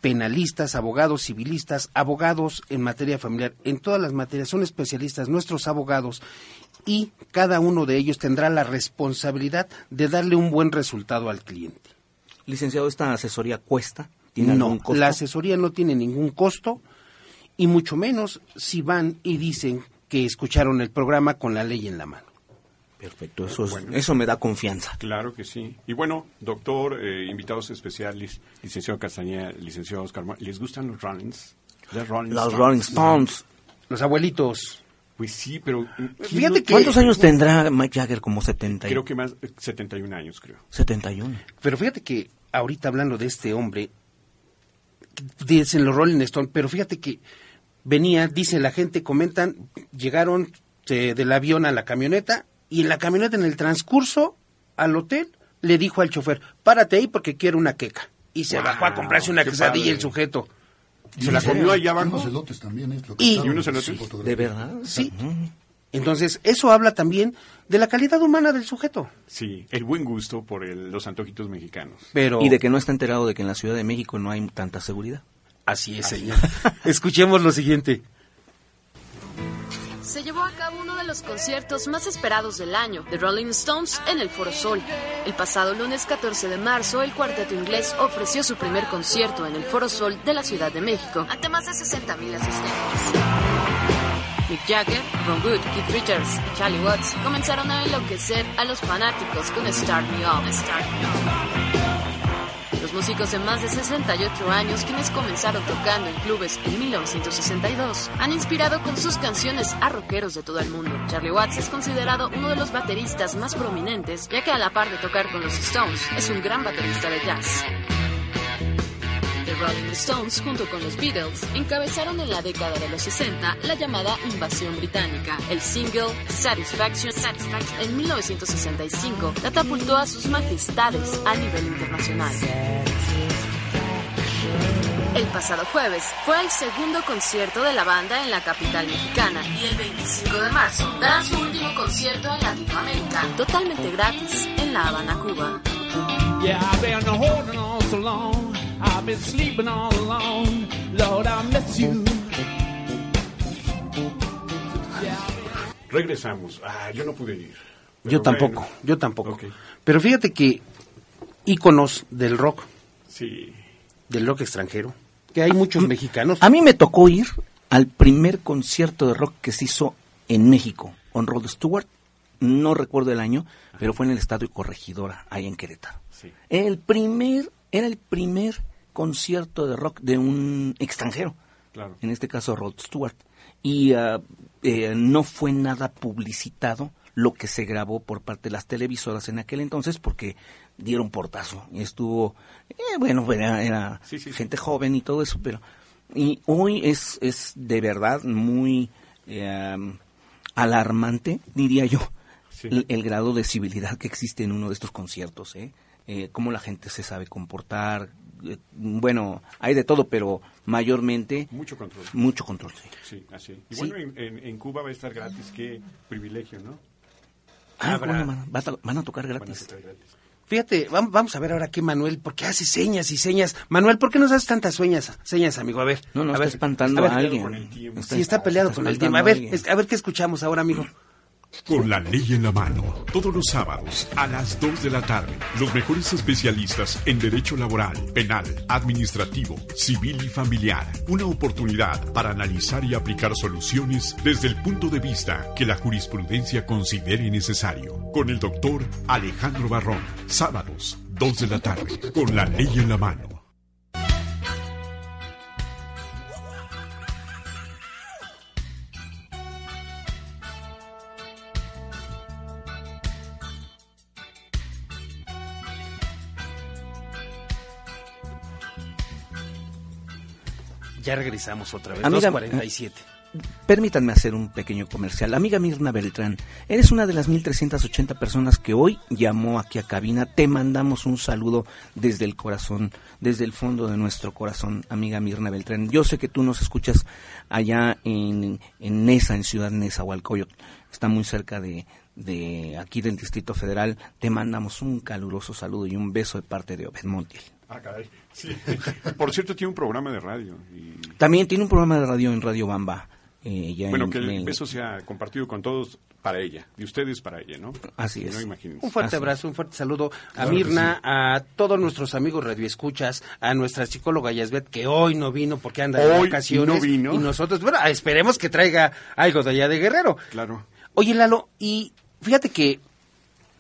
penalistas, abogados civilistas, abogados en materia familiar, en todas las materias, son especialistas nuestros abogados y cada uno de ellos tendrá la responsabilidad de darle un buen resultado al cliente.
Licenciado, ¿esta asesoría cuesta? ¿Tiene
no,
algún costo?
la asesoría no tiene ningún costo y mucho menos si van y dicen que escucharon el programa con la ley en la mano.
Perfecto, eso, es- eso me da confianza.
Claro que sí. Y bueno, doctor, eh, invitados especiales, licenciado Castañeda, licenciado Oscar, ¿les gustan los Rollins? Los Rolling
Los
Stones.
Rolling Stones.
Los abuelitos.
Pues sí, pero...
Fíjate que-
¿Cuántos años tendrá Mike Jagger? Como 70 y-
Creo que más, eh, 71 años, creo.
71.
Pero fíjate que ahorita hablando de este hombre, dicen los Rolling Stone, pero fíjate que venía, dice la gente, comentan, llegaron eh, del avión a la camioneta y en la camioneta en el transcurso al hotel le dijo al chofer, párate ahí porque quiero una queca. Y se
Wow,
bajó a comprarse una quesadilla
padre.
el sujeto.
¿Y se la comió allá
Unos
abajo?
elotes también, es lo que
Y-
¿Y unos elotes?
fotografía.
¿De verdad?
Sí. Entonces, eso habla también de la calidad humana del sujeto.
Sí, el buen gusto por el- los antojitos mexicanos.
Pero
Y de que no está enterado de que en la Ciudad de México no hay tanta seguridad.
así es, señor. Escuchemos lo siguiente.
Se llevó a cabo uno de los conciertos más esperados del año, The Rolling Stones, en el Foro Sol. El pasado lunes 14 de marzo, el cuarteto inglés ofreció su primer concierto en el Foro Sol de la Ciudad de México, ante más de 60.000 asistentes. Mick Jagger, Ron Wood, Keith Richards y Charlie Watts comenzaron a enloquecer a los fanáticos con Start Me Up. Start Me Up. Los músicos de más de 68 años, quienes comenzaron tocando en clubes en 1962, han inspirado con sus canciones a rockeros de todo el mundo. Charlie Watts es considerado uno de los bateristas más prominentes, ya que a la par de tocar con los Stones, es un gran baterista de jazz. The Rolling Stones, junto con los Beatles, encabezaron en la década de los 60 la llamada invasión británica. El single Satisfaction, Satisfaction en 1965 catapultó a sus majestades a nivel internacional. El pasado jueves fue el segundo concierto de la banda en la capital mexicana y el 25 de marzo darán su último concierto en Latinoamérica, totalmente gratis, en La Habana, Cuba.
I've been on sleeping all alone. Lord, I miss you.
Regresamos. Ah, yo no pude ir.
Yo tampoco,
bueno.
yo tampoco. Pero fíjate que íconos del rock,
Sí.
del rock extranjero, que hay muchos mexicanos.
A mí me tocó ir al primer concierto de rock que se hizo en México, con Rod Stewart. No recuerdo el año, pero fue en el Estadio Corregidora, ahí en Querétaro.
Sí.
El primer, era el primer concierto de rock de un extranjero.
Claro.
En este caso, Rod Stewart. Y ah, eh, no fue nada publicitado lo que se grabó por parte de las televisoras en aquel entonces porque dieron portazo. Y estuvo, eh, bueno, era, era
Sí, sí, sí.
gente joven y todo eso, pero... Y hoy es, es de verdad muy eh, alarmante, diría yo, el grado de civilidad que existe en uno de estos conciertos, ¿eh? Eh, cómo la gente se sabe comportar. Eh, bueno, hay de todo, pero mayormente
Mucho control.
mucho control. sí.
Sí, así. Y
Sí.
bueno, en, en- en Cuba va a estar gratis. Qué privilegio, ¿no?
Ah,
Habrá-
bueno, van, a, van a tocar
Van a
gratis.
Fíjate, vam- vamos a ver ahora qué Manuel, porque hace señas y señas. Manuel, ¿por qué nos haces tantas sueñas, señas, amigo? A ver.
No, no,
a
está
ver,
espantando
a ver.
a alguien.
con el tiempo.
Sí, está peleado con el tiempo. A ver, a ver qué escuchamos ahora, amigo.
Con la ley en la mano, todos los sábados a las 2 de la tarde, los mejores especialistas en derecho laboral, penal, administrativo, civil y familiar. Una oportunidad para analizar y aplicar soluciones desde el punto de vista que la jurisprudencia considere necesario. Con el doctor Alejandro Barrón, sábados, 2 de la tarde, con la ley en la mano.
Ya regresamos otra vez.
Amiga,
247.
Permítanme hacer un pequeño comercial. Amiga Mirna Beltrán, eres una de las 1380 personas que hoy llamó aquí a cabina. Te mandamos un saludo desde el corazón, desde el fondo de nuestro corazón, amiga Mirna Beltrán. Yo sé que tú nos escuchas allá en, en Nesa, en Ciudad Nezahualcóyotl. Está muy cerca de, de aquí del Distrito Federal. Te mandamos un caluroso saludo y un beso de parte de Obed Montiel.
Ah, caray. Sí. Por cierto, tiene un programa de radio. y-
También tiene un programa de radio en Radio Bamba. eh, ya
Bueno,
en-
que el
en-
beso sea compartido con todos para ella. De ustedes para ella, ¿no?
Así es.
No imagínense.
Un fuerte
Así.
abrazo, un fuerte saludo a
Claro
Mirna, a todos nuestros amigos radioescuchas, a nuestra psicóloga Yasbet, que hoy no vino porque anda de
Hoy
vacaciones.
no vino.
Y nosotros, bueno, esperemos que traiga algo de allá de Guerrero.
Claro.
Oye, Lalo, y fíjate que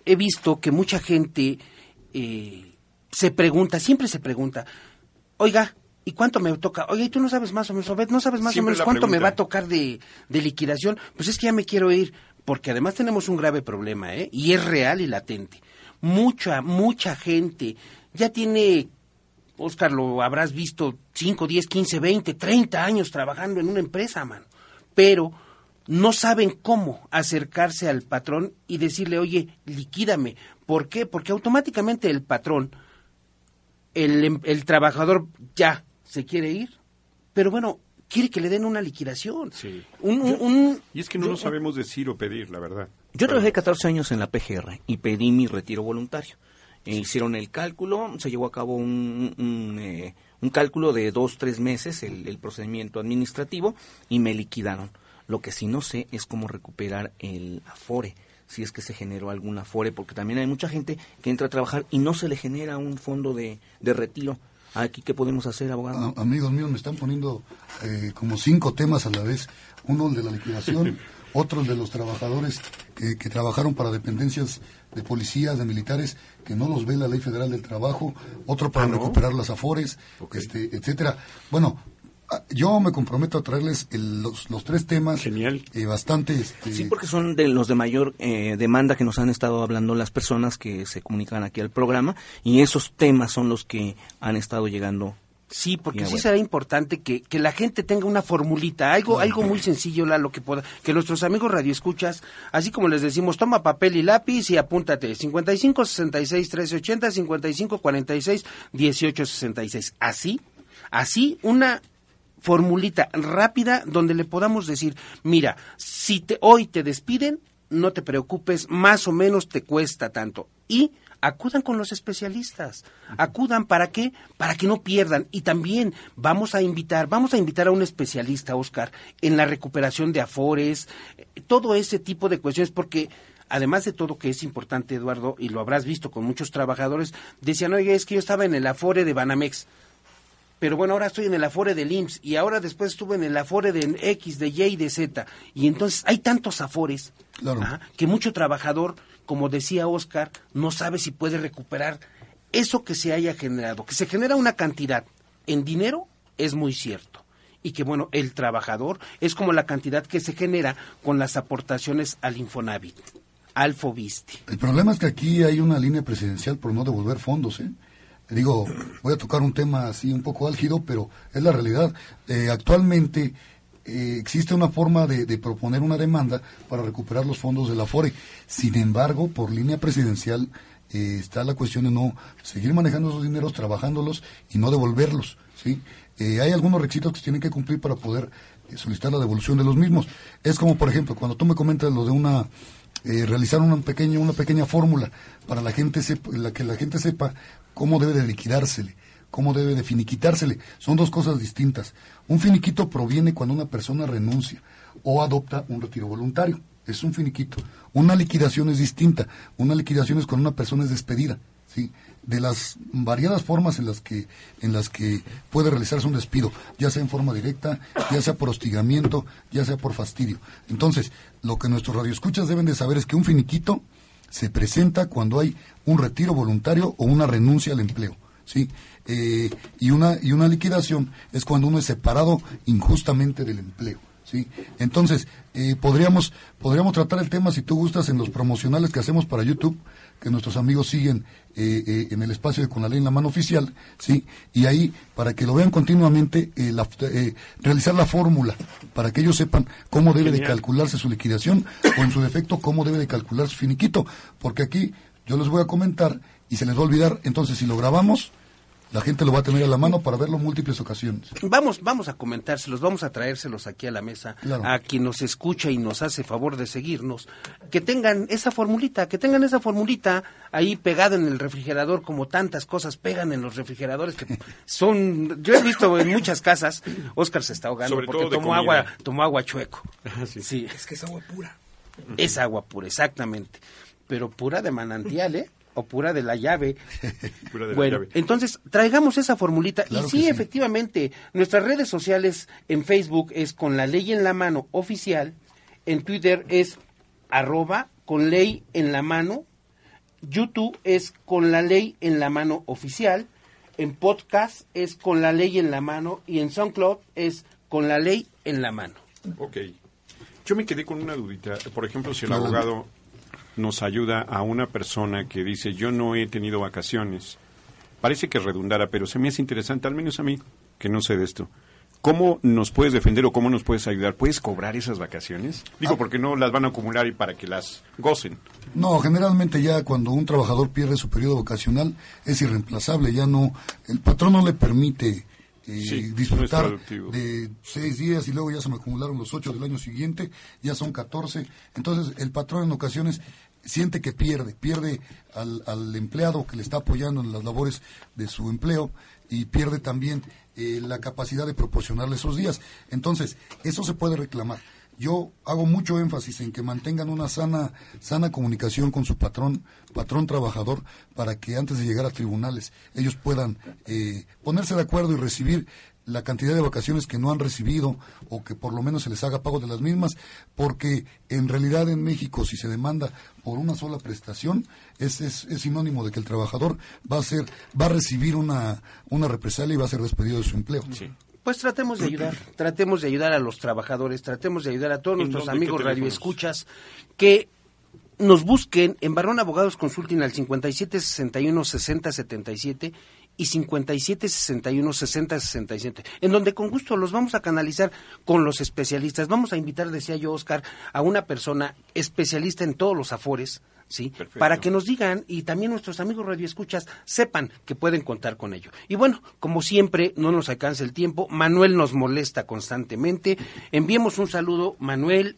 he visto que mucha gente eh, se pregunta, siempre se pregunta, oiga, ¿y cuánto me toca? Oye, ¿y tú no sabes más o menos, no sabes más
Siempre
o menos cuánto me va a tocar de, de liquidación? Pues es que ya me quiero ir, porque además tenemos un grave problema, ¿eh? Y es real y latente. Mucha, mucha gente ya tiene Oscar, lo habrás visto 5, 10, 15, 20, 30 años trabajando en una empresa, man. Pero no saben cómo acercarse al patrón y decirle, oye, liquídame. ¿Por qué? Porque automáticamente el patrón, el, em- el trabajador ya se quiere ir, pero bueno, quiere que le den una liquidación.
Sí.
Un- un- un-
Y es que no lo sabemos decir o pedir, la verdad.
Yo trabajé 14 años en la PGR y pedí mi retiro voluntario. E hicieron el cálculo, se llevó a cabo un, un, eh, un cálculo de dos, tres meses, el, el procedimiento administrativo, y me liquidaron. Lo que sí no sé es cómo recuperar el afore, si es que se generó algún afore, porque también hay mucha gente que entra a trabajar y no se le genera un fondo de, de retiro. Aquí, ¿qué podemos hacer, abogado?
A- amigos míos, me están poniendo eh, como cinco temas a la vez. Uno el de la liquidación, otro el de los trabajadores que, que trabajaron para dependencias de policías, de militares, que no los ve la Ley Federal del Trabajo, otro para
Ah, ¿no?
recuperar las afores, este, etcétera. Bueno, ah, yo me comprometo a traerles el- los, los tres temas.
Genial.
eh, bastante... Este,
Sí, porque son de los de mayor eh, demanda que nos han estado hablando las personas que se comunican aquí al programa y esos temas son los que han estado llegando.
Sí, porque sí será importante que, que la gente tenga una formulita, algo, algo muy sencillo, lo que pueda, que nuestros amigos radioescuchas, así como les decimos, toma papel y lápiz y apúntate, 55 66 13 80, 55 46 18 66. Así, así una formulita rápida donde le podamos decir, mira, si te, hoy te despiden, no te preocupes, más o menos te cuesta tanto. Y acudan con los especialistas. Acudan para qué? Para que no pierdan. Y también vamos a invitar, vamos a invitar a un especialista, Oscar, en la recuperación de afores, eh, todo ese tipo de cuestiones, porque además de todo que es importante, Eduardo, y lo habrás visto con muchos trabajadores, decían, oye, es que yo estaba en el afore de Banamex pero bueno, ahora estoy en el Afore del IMSS y ahora después estuve en el Afore de X, de Y y de Z. Y entonces hay tantos Afores
Claro.
que mucho trabajador, como decía Oscar, no sabe si puede recuperar eso que se haya generado. Que se genera una cantidad en dinero es muy cierto. Y que bueno, el trabajador es como la cantidad que se genera con las aportaciones al Infonavit, al Fobiste.
El problema es que aquí hay una línea presidencial por no devolver fondos, ¿eh? Digo, voy a tocar un tema así un poco álgido, pero es la realidad. Eh, actualmente eh, existe una forma de, de proponer una demanda para recuperar los fondos de la FORE. Sin embargo, por línea presidencial eh, está la cuestión de no seguir manejando esos dineros, trabajándolos y no devolverlos, ¿sí? Eh, hay algunos requisitos que se tienen que cumplir para poder solicitar la devolución de los mismos. Es como, por ejemplo, cuando tú me comentas lo de una eh, realizar una pequeña una pequeña fórmula para la gente sepa, la que la gente sepa cómo debe de liquidársele, cómo debe de finiquitársele. Son dos cosas distintas. Un finiquito proviene cuando una persona renuncia o adopta un retiro voluntario. Es un finiquito. Una liquidación es distinta. Una liquidación es cuando una persona es despedida. ¿sí? De las variadas formas en las que en las que puede realizarse un despido, ya sea en forma directa, ya sea por hostigamiento, ya sea por fastidio. Entonces, lo que nuestros radioescuchas deben de saber es que un finiquito se presenta cuando hay un retiro voluntario o una renuncia al empleo, ¿sí? Eh, y una y una liquidación es cuando uno es separado injustamente del empleo, ¿sí? Entonces, eh, podríamos, podríamos tratar el tema, si tú gustas, en los promocionales que hacemos para YouTube, que nuestros amigos siguen eh, eh, en el espacio de Con la Ley en la Mano Oficial, ¿sí? Y ahí, para que lo vean continuamente, eh, la- eh, realizar la fórmula, para que ellos sepan cómo debe de calcularse su liquidación, o en su defecto, cómo debe de calcular su finiquito, porque aquí yo les voy a comentar y se les va a olvidar, entonces si lo grabamos, la gente lo va a tener a la mano para verlo en múltiples ocasiones.
Vamos, vamos a comentárselos, vamos a traérselos aquí a la mesa,
Claro.
a quien nos escucha y nos hace favor de seguirnos, que tengan esa formulita, que tengan esa formulita ahí pegada en el refrigerador, como tantas cosas pegan en los refrigeradores que son, yo he visto en muchas casas, Oscar se está ahogando
Sobre
porque tomó agua, tomó agua chueco.
sí.
Sí,
Es que es agua pura.
es agua pura, exactamente, pero pura de manantial, ¿eh? O pura de la llave.
Pura de la
bueno,
llave.
entonces traigamos esa formulita.
Claro
y sí,
sí.
efectivamente, nuestras redes sociales en Facebook es con la ley en la mano oficial, en Twitter es arroba con ley en la mano, YouTube es con la ley en la mano oficial, en podcast es con la ley en la mano y en SoundCloud es con la ley en la mano.
Ok. Yo me quedé con una dudita. Por ejemplo, si el abogado nos ayuda a una persona que dice, yo no he tenido vacaciones, parece que redundara, pero se me hace interesante, al menos a mí, que no sé de esto. ¿Cómo nos puedes defender o cómo nos puedes ayudar? ¿Puedes cobrar esas vacaciones? Digo, porque no las van a acumular y para que las gocen.
No, generalmente ya cuando un trabajador pierde su periodo vacacional es irreemplazable, ya no, el patrón no le permite eh,
Sí,
disfrutar de seis días y luego ya se me acumularon los ocho del año siguiente, ya son catorce, entonces el patrón en ocasiones siente que pierde, pierde al, empleado que le está apoyando en las labores de su empleo y pierde también eh, la capacidad de proporcionarle esos días. Entonces, eso se puede reclamar. Yo hago mucho énfasis en que mantengan una sana, sana comunicación con su patrón, patrón trabajador, para que antes de llegar a tribunales ellos puedan eh, ponerse de acuerdo y recibir la cantidad de vacaciones que no han recibido o que por lo menos se les haga pago de las mismas, porque en realidad en México si se demanda por una sola prestación es, es, es sinónimo de que el trabajador va a ser va a recibir una, una represalia y va a ser despedido de su empleo.
Pues tratemos de ayudar, tratemos de ayudar a los trabajadores, tratemos de ayudar a todos
¿En
nuestros amigos radioescuchas que nos busquen en Barrón Abogados Consulting al 57 61 60 77 y 57 61 60 67, en donde con gusto los vamos a canalizar con los especialistas. Vamos a invitar, decía yo, Oscar, a una persona especialista en todos los afores, ¿sí?
Perfecto.
Para que nos digan y también nuestros amigos radioescuchas sepan que pueden contar con ello. Y bueno, como siempre, no nos alcanza el tiempo. Manuel nos molesta constantemente. Enviemos un saludo, Manuel,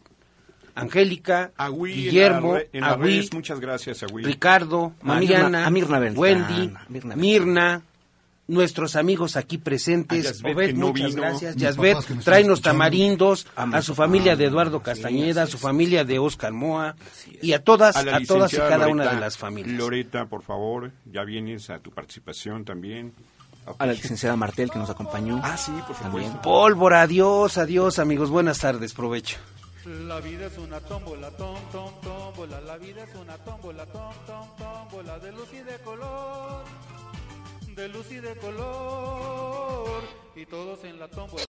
Angélica,
Agüí,
Guillermo,
en la en muchas gracias.
Ricardo,
A Mirna-
Mariana,
a Mirna Beltrán,
Wendy,
a Mirna
Mirna, nuestros amigos aquí presentes,
A Yasbet,
Obed,
que no
muchas
vino.
gracias, Yasbet, tráenos tamarindos,
A
a,
mis
su familia de Eduardo
sí,
Castañeda, a su familia de Oscar Moa y a todas,
A
todas y cada una de las familias.
Loreta, por favor, ya vienes a tu participación también.
A la licenciada Martel que nos acompañó.
Ah, sí, por
También.
supuesto.
Pólvora, adiós, adiós amigos, buenas tardes, provecho.
La vida es una tómbola, tom, tom, tómbola. La vida es una tómbola, tom, tom, tómbola. De luz y de color, de luz y de color. Y todos en la tómbola.